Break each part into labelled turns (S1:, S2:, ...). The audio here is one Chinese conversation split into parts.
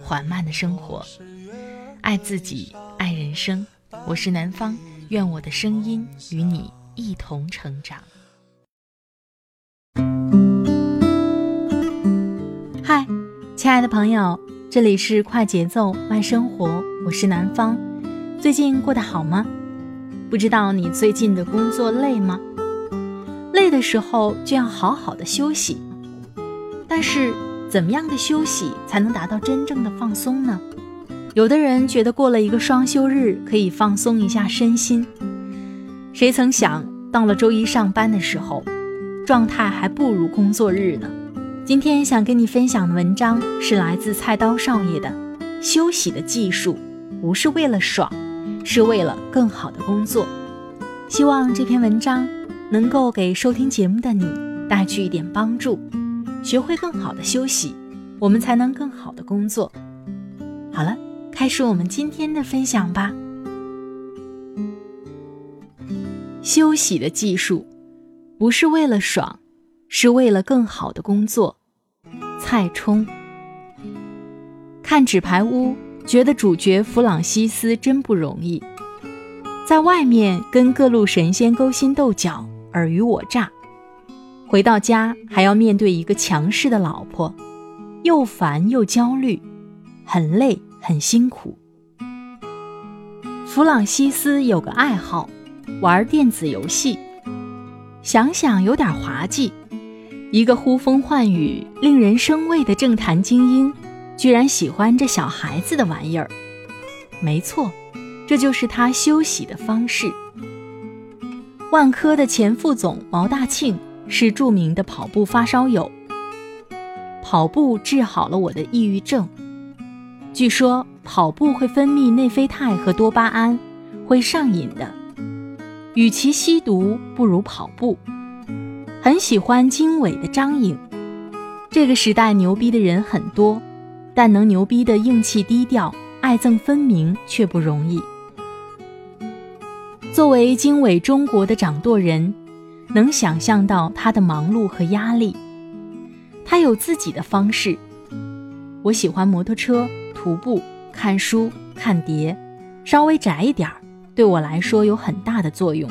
S1: 缓慢的生活，爱自己，爱人生。我是南方，愿我的声音与你一同成长。嗨，亲爱的朋友，这里是快节奏慢生活，我是南方，最近过得好吗？不知道你最近的工作累吗？累的时候就要好好的休息。但是，怎么样的休息才能达到真正的放松呢？有的人觉得过了一个双休日可以放松一下身心，谁曾想到了周一上班的时候，状态还不如工作日呢？今天想跟你分享的文章是来自菜刀少爷的《休息的技术》，不是为了爽。是为了更好的工作，希望这篇文章能够给收听节目的你带去一点帮助。学会更好的休息，我们才能更好的工作。好了，开始我们今天的分享吧。休息的技术，不是为了爽，是为了更好的工作。蔡冲，看纸牌屋。觉得主角弗朗西斯真不容易，在外面跟各路神仙勾心斗角、尔虞我诈，回到家还要面对一个强势的老婆，又烦又焦虑，很累很辛苦。弗朗西斯有个爱好，玩电子游戏，想想有点滑稽，一个呼风唤雨、令人生畏的政坛精英。居然喜欢这小孩子的玩意儿，没错，这就是他休息的方式。万科的前副总毛大庆是著名的跑步发烧友，跑步治好了我的抑郁症。据说跑步会分泌内啡肽和多巴胺，会上瘾的。与其吸毒，不如跑步。很喜欢经纬的张颖，这个时代牛逼的人很多。但能牛逼的硬气低调、爱憎分明却不容易。作为经纬中国的掌舵人，能想象到他的忙碌和压力。他有自己的方式。我喜欢摩托车、徒步、看书、看碟，稍微宅一点儿，对我来说有很大的作用。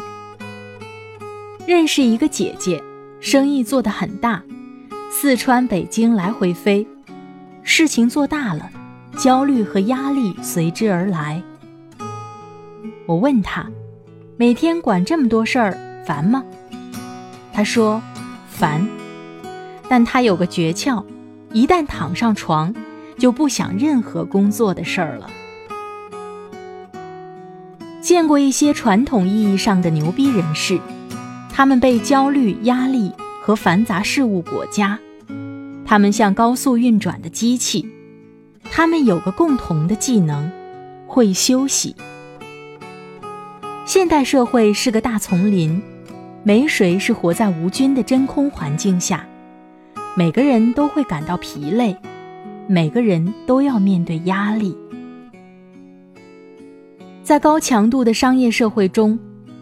S1: 认识一个姐姐，生意做得很大，四川、北京来回飞。事情做大了，焦虑和压力随之而来。我问他，每天管这么多事儿烦吗？他说烦，但他有个诀窍，一旦躺上床，就不想任何工作的事儿了。见过一些传统意义上的牛逼人士，他们被焦虑、压力和繁杂事物裹挟。他们像高速运转的机器，他们有个共同的技能，会休息。现代社会是个大丛林，没谁是活在无菌的真空环境下，每个人都会感到疲累，每个人都要面对压力。在高强度的商业社会中，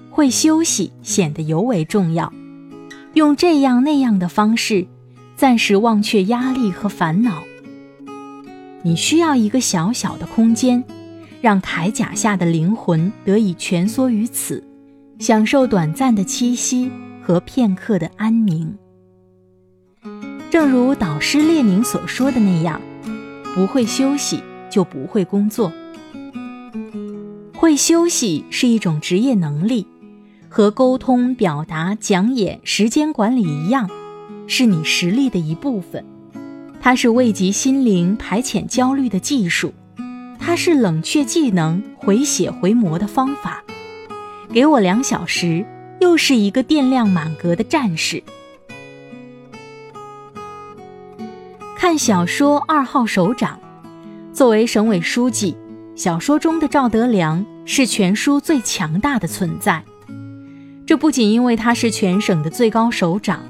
S1: 会休息显得尤为重要。用这样那样的方式。暂时忘却压力和烦恼。你需要一个小小的空间，让铠甲下的灵魂得以蜷缩于此，享受短暂的栖息和片刻的安宁。正如导师列宁所说的那样，不会休息就不会工作。会休息是一种职业能力，和沟通、表达、讲演、时间管理一样。是你实力的一部分，它是慰藉心灵、排遣焦虑的技术，它是冷却技能、回血回魔的方法。给我两小时，又是一个电量满格的战士。看小说《二号首长》，作为省委书记，小说中的赵德良是全书最强大的存在。这不仅因为他是全省的最高首长，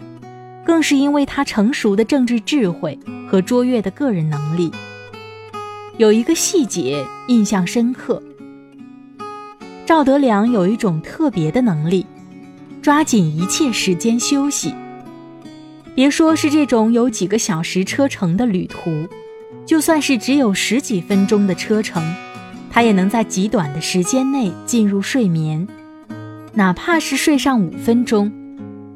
S1: 更是因为他成熟的政治智慧和卓越的个人能力。有一个细节印象深刻：赵德良有一种特别的能力，抓紧一切时间休息。别说是这种有几个小时车程的旅途，就算是只有十几分钟的车程，他也能在极短的时间内进入睡眠。哪怕是睡上五分钟，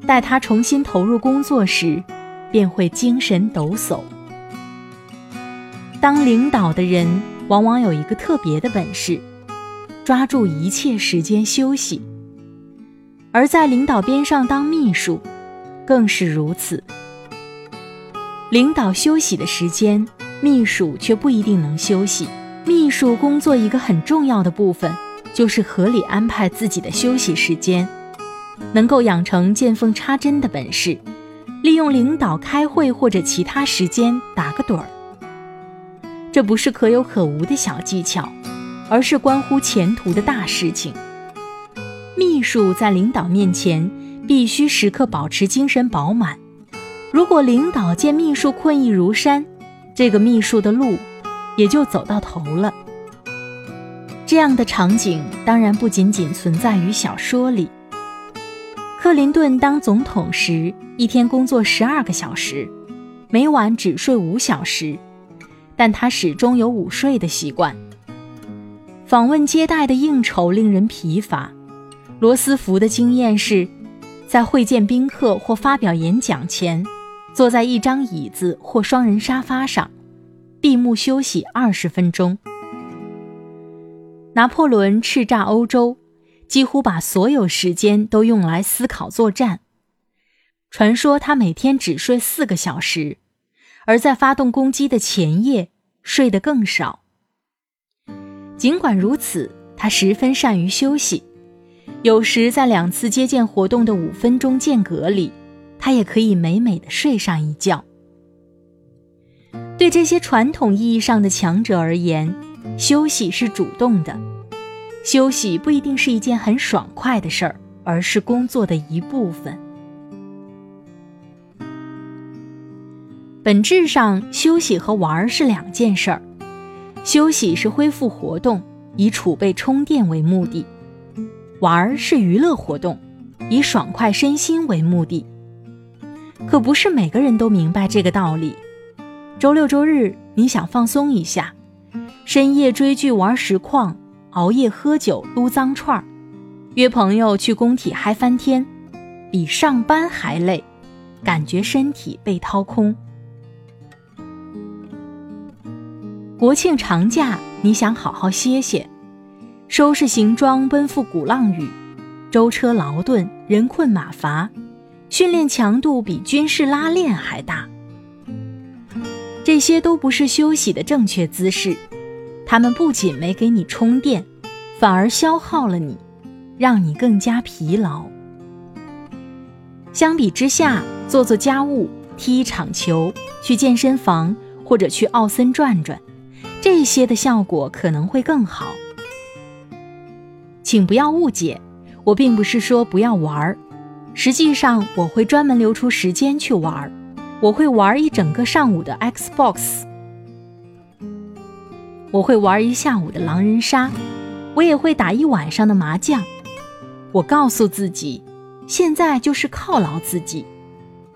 S1: 待他重新投入工作时，便会精神抖擞。当领导的人往往有一个特别的本事，抓住一切时间休息；而在领导边上当秘书。更是如此。领导休息的时间，秘书却不一定能休息。秘书工作一个很重要的部分，就是合理安排自己的休息时间，能够养成见缝插针的本事，利用领导开会或者其他时间打个盹儿。这不是可有可无的小技巧，而是关乎前途的大事情。秘书在领导面前。必须时刻保持精神饱满。如果领导见秘书困意如山，这个秘书的路也就走到头了。这样的场景当然不仅仅存在于小说里。克林顿当总统时，一天工作十二个小时，每晚只睡五小时，但他始终有午睡的习惯。访问接待的应酬令人疲乏。罗斯福的经验是。在会见宾客或发表演讲前，坐在一张椅子或双人沙发上，闭目休息二十分钟。拿破仑叱咤欧洲，几乎把所有时间都用来思考作战。传说他每天只睡四个小时，而在发动攻击的前夜睡得更少。尽管如此，他十分善于休息。有时在两次接见活动的五分钟间隔里，他也可以美美的睡上一觉。对这些传统意义上的强者而言，休息是主动的，休息不一定是一件很爽快的事儿，而是工作的一部分。本质上，休息和玩儿是两件事儿。休息是恢复活动，以储备充电为目的。玩儿是娱乐活动，以爽快身心为目的。可不是每个人都明白这个道理。周六周日你想放松一下，深夜追剧玩实况，熬夜喝酒撸脏串儿，约朋友去工体嗨翻天，比上班还累，感觉身体被掏空。国庆长假你想好好歇歇。收拾行装，奔赴鼓浪屿，舟车劳顿，人困马乏，训练强度比军事拉练还大。这些都不是休息的正确姿势，他们不仅没给你充电，反而消耗了你，让你更加疲劳。相比之下，做做家务，踢一场球，去健身房或者去奥森转转，这些的效果可能会更好。请不要误解，我并不是说不要玩儿，实际上我会专门留出时间去玩儿，我会玩一整个上午的 Xbox，我会玩一下午的狼人杀，我也会打一晚上的麻将。我告诉自己，现在就是犒劳自己，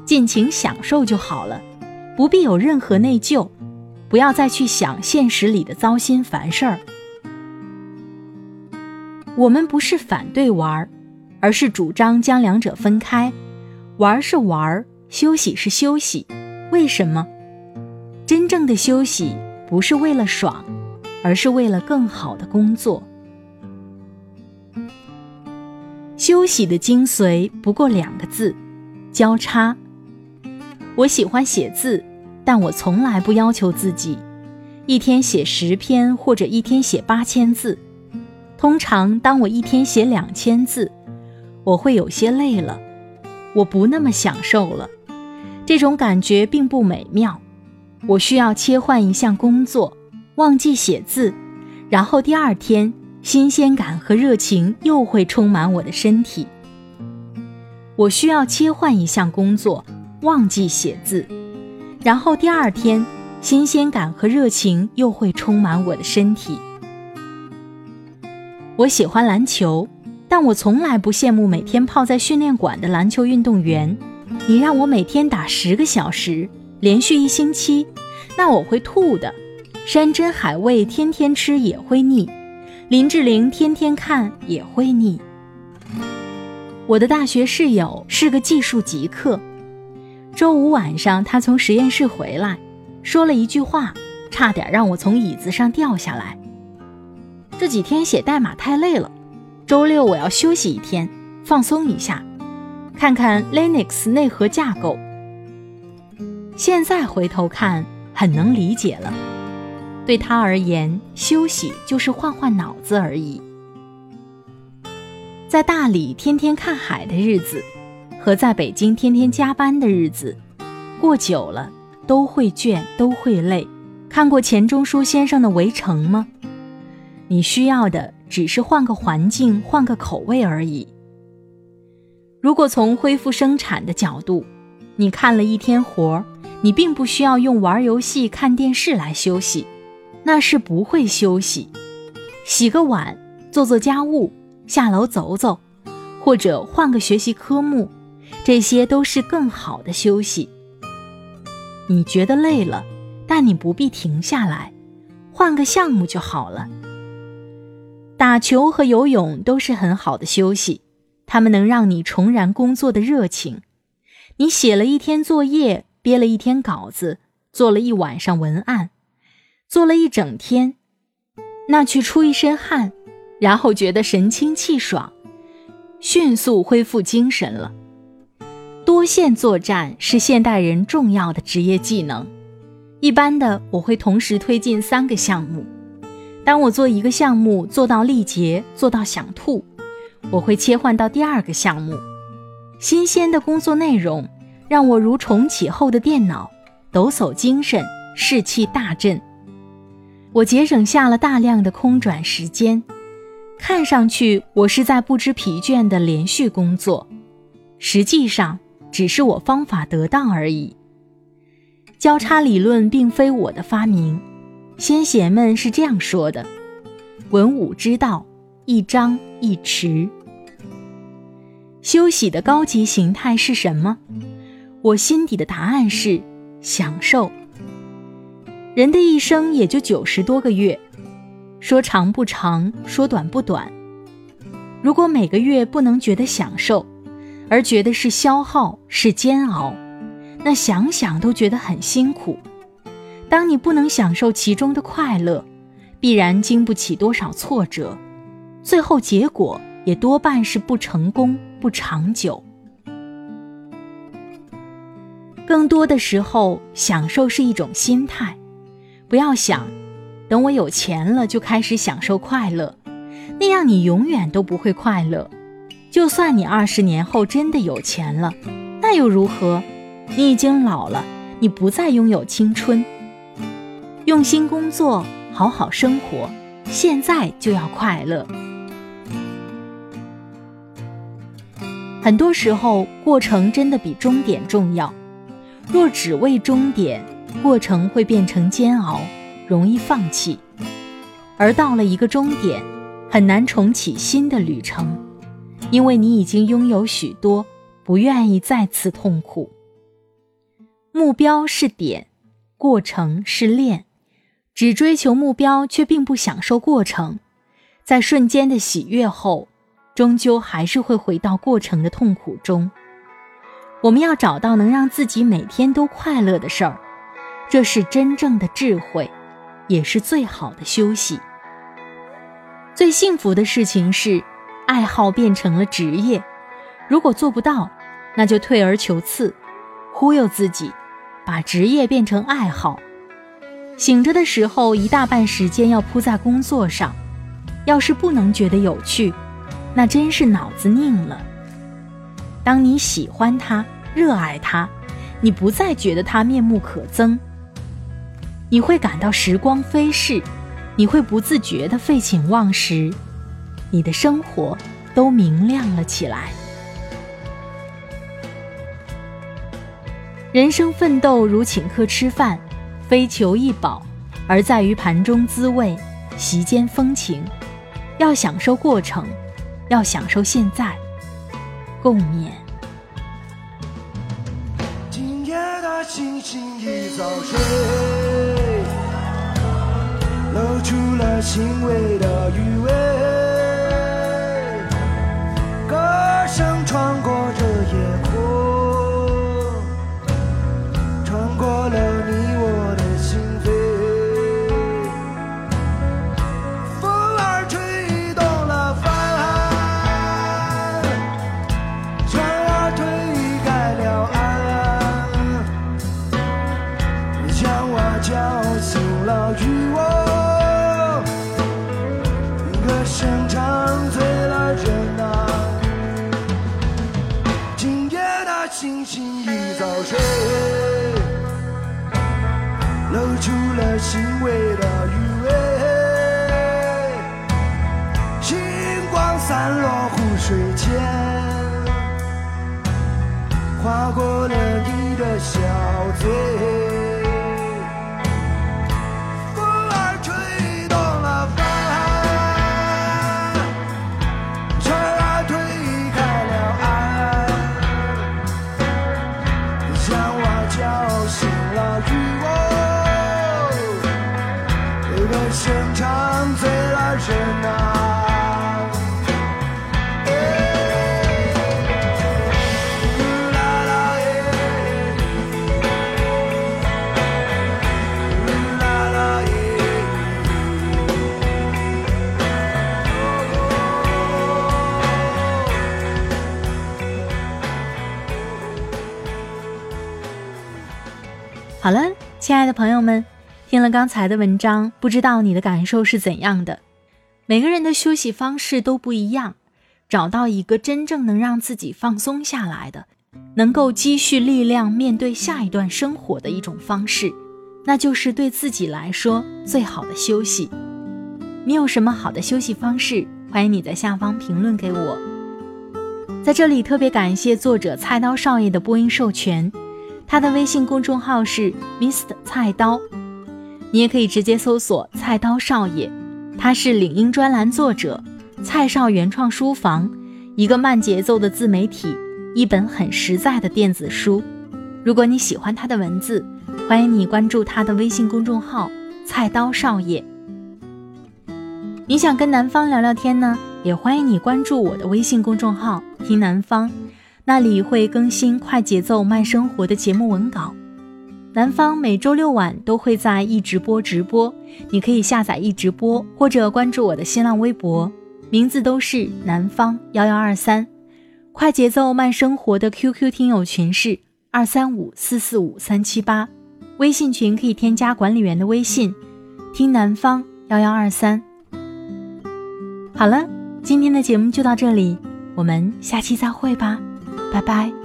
S1: 尽情享受就好了，不必有任何内疚，不要再去想现实里的糟心烦事儿。我们不是反对玩儿，而是主张将两者分开。玩儿是玩儿，休息是休息。为什么？真正的休息不是为了爽，而是为了更好的工作。休息的精髓不过两个字：交叉。我喜欢写字，但我从来不要求自己一天写十篇或者一天写八千字。通常，当我一天写两千字，我会有些累了，我不那么享受了，这种感觉并不美妙。我需要切换一项工作，忘记写字，然后第二天新鲜感和热情又会充满我的身体。我需要切换一项工作，忘记写字，然后第二天新鲜感和热情又会充满我的身体。我喜欢篮球，但我从来不羡慕每天泡在训练馆的篮球运动员。你让我每天打十个小时，连续一星期，那我会吐的。山珍海味天天吃也会腻，林志玲天天看也会腻。我的大学室友是个技术极客，周五晚上他从实验室回来，说了一句话，差点让我从椅子上掉下来。这几天写代码太累了，周六我要休息一天，放松一下，看看 Linux 内核架构。现在回头看，很能理解了。对他而言，休息就是换换脑子而已。在大理天天看海的日子，和在北京天天加班的日子，过久了都会倦，都会累。看过钱钟书先生的《围城》吗？你需要的只是换个环境，换个口味而已。如果从恢复生产的角度，你看了一天活儿，你并不需要用玩游戏、看电视来休息，那是不会休息。洗个碗，做做家务。下楼走走，或者换个学习科目，这些都是更好的休息。你觉得累了，但你不必停下来，换个项目就好了。打球和游泳都是很好的休息，它们能让你重燃工作的热情。你写了一天作业，憋了一天稿子，做了一晚上文案，做了一整天，那去出一身汗。然后觉得神清气爽，迅速恢复精神了。多线作战是现代人重要的职业技能。一般的，我会同时推进三个项目。当我做一个项目做到力竭，做到想吐，我会切换到第二个项目。新鲜的工作内容让我如重启后的电脑，抖擞精神，士气大振。我节省下了大量的空转时间。看上去我是在不知疲倦的连续工作，实际上只是我方法得当而已。交叉理论并非我的发明，先贤们是这样说的：“文武之道，一张一弛。”休息的高级形态是什么？我心底的答案是享受。人的一生也就九十多个月。说长不长，说短不短。如果每个月不能觉得享受，而觉得是消耗、是煎熬，那想想都觉得很辛苦。当你不能享受其中的快乐，必然经不起多少挫折，最后结果也多半是不成功、不长久。更多的时候，享受是一种心态，不要想。等我有钱了，就开始享受快乐，那样你永远都不会快乐。就算你二十年后真的有钱了，那又如何？你已经老了，你不再拥有青春。用心工作，好好生活，现在就要快乐。很多时候，过程真的比终点重要。若只为终点，过程会变成煎熬。容易放弃，而到了一个终点，很难重启新的旅程，因为你已经拥有许多，不愿意再次痛苦。目标是点，过程是练，只追求目标却并不享受过程，在瞬间的喜悦后，终究还是会回到过程的痛苦中。我们要找到能让自己每天都快乐的事儿，这是真正的智慧。也是最好的休息。最幸福的事情是，爱好变成了职业。如果做不到，那就退而求次，忽悠自己，把职业变成爱好。醒着的时候，一大半时间要扑在工作上。要是不能觉得有趣，那真是脑子拧了。当你喜欢它，热爱它，你不再觉得它面目可憎。你会感到时光飞逝，你会不自觉地废寝忘食，你的生活都明亮了起来。人生奋斗如请客吃饭，非求一饱，而在于盘中滋味，席间风情。要享受过程，要享受现在。共勉。
S2: 今夜的星星已早睡，露出了轻微的余味，穿过小嘴。
S1: 好了，亲爱的朋友们，听了刚才的文章，不知道你的感受是怎样的？每个人的休息方式都不一样，找到一个真正能让自己放松下来的，能够积蓄力量面对下一段生活的一种方式，那就是对自己来说最好的休息。你有什么好的休息方式？欢迎你在下方评论给我。在这里特别感谢作者菜刀少爷的播音授权。他的微信公众号是 Mr 菜刀，你也可以直接搜索“菜刀少爷”，他是领英专栏作者，蔡少原创书房，一个慢节奏的自媒体，一本很实在的电子书。如果你喜欢他的文字，欢迎你关注他的微信公众号“菜刀少爷”。你想跟南方聊聊天呢，也欢迎你关注我的微信公众号“听南方”。那里会更新快节奏慢生活的节目文稿。南方每周六晚都会在易直播直播，你可以下载易直播或者关注我的新浪微博，名字都是南方幺幺二三。快节奏慢生活的 QQ 听友群是二三五四四五三七八，微信群可以添加管理员的微信，听南方幺幺二三。好了，今天的节目就到这里，我们下期再会吧。拜拜。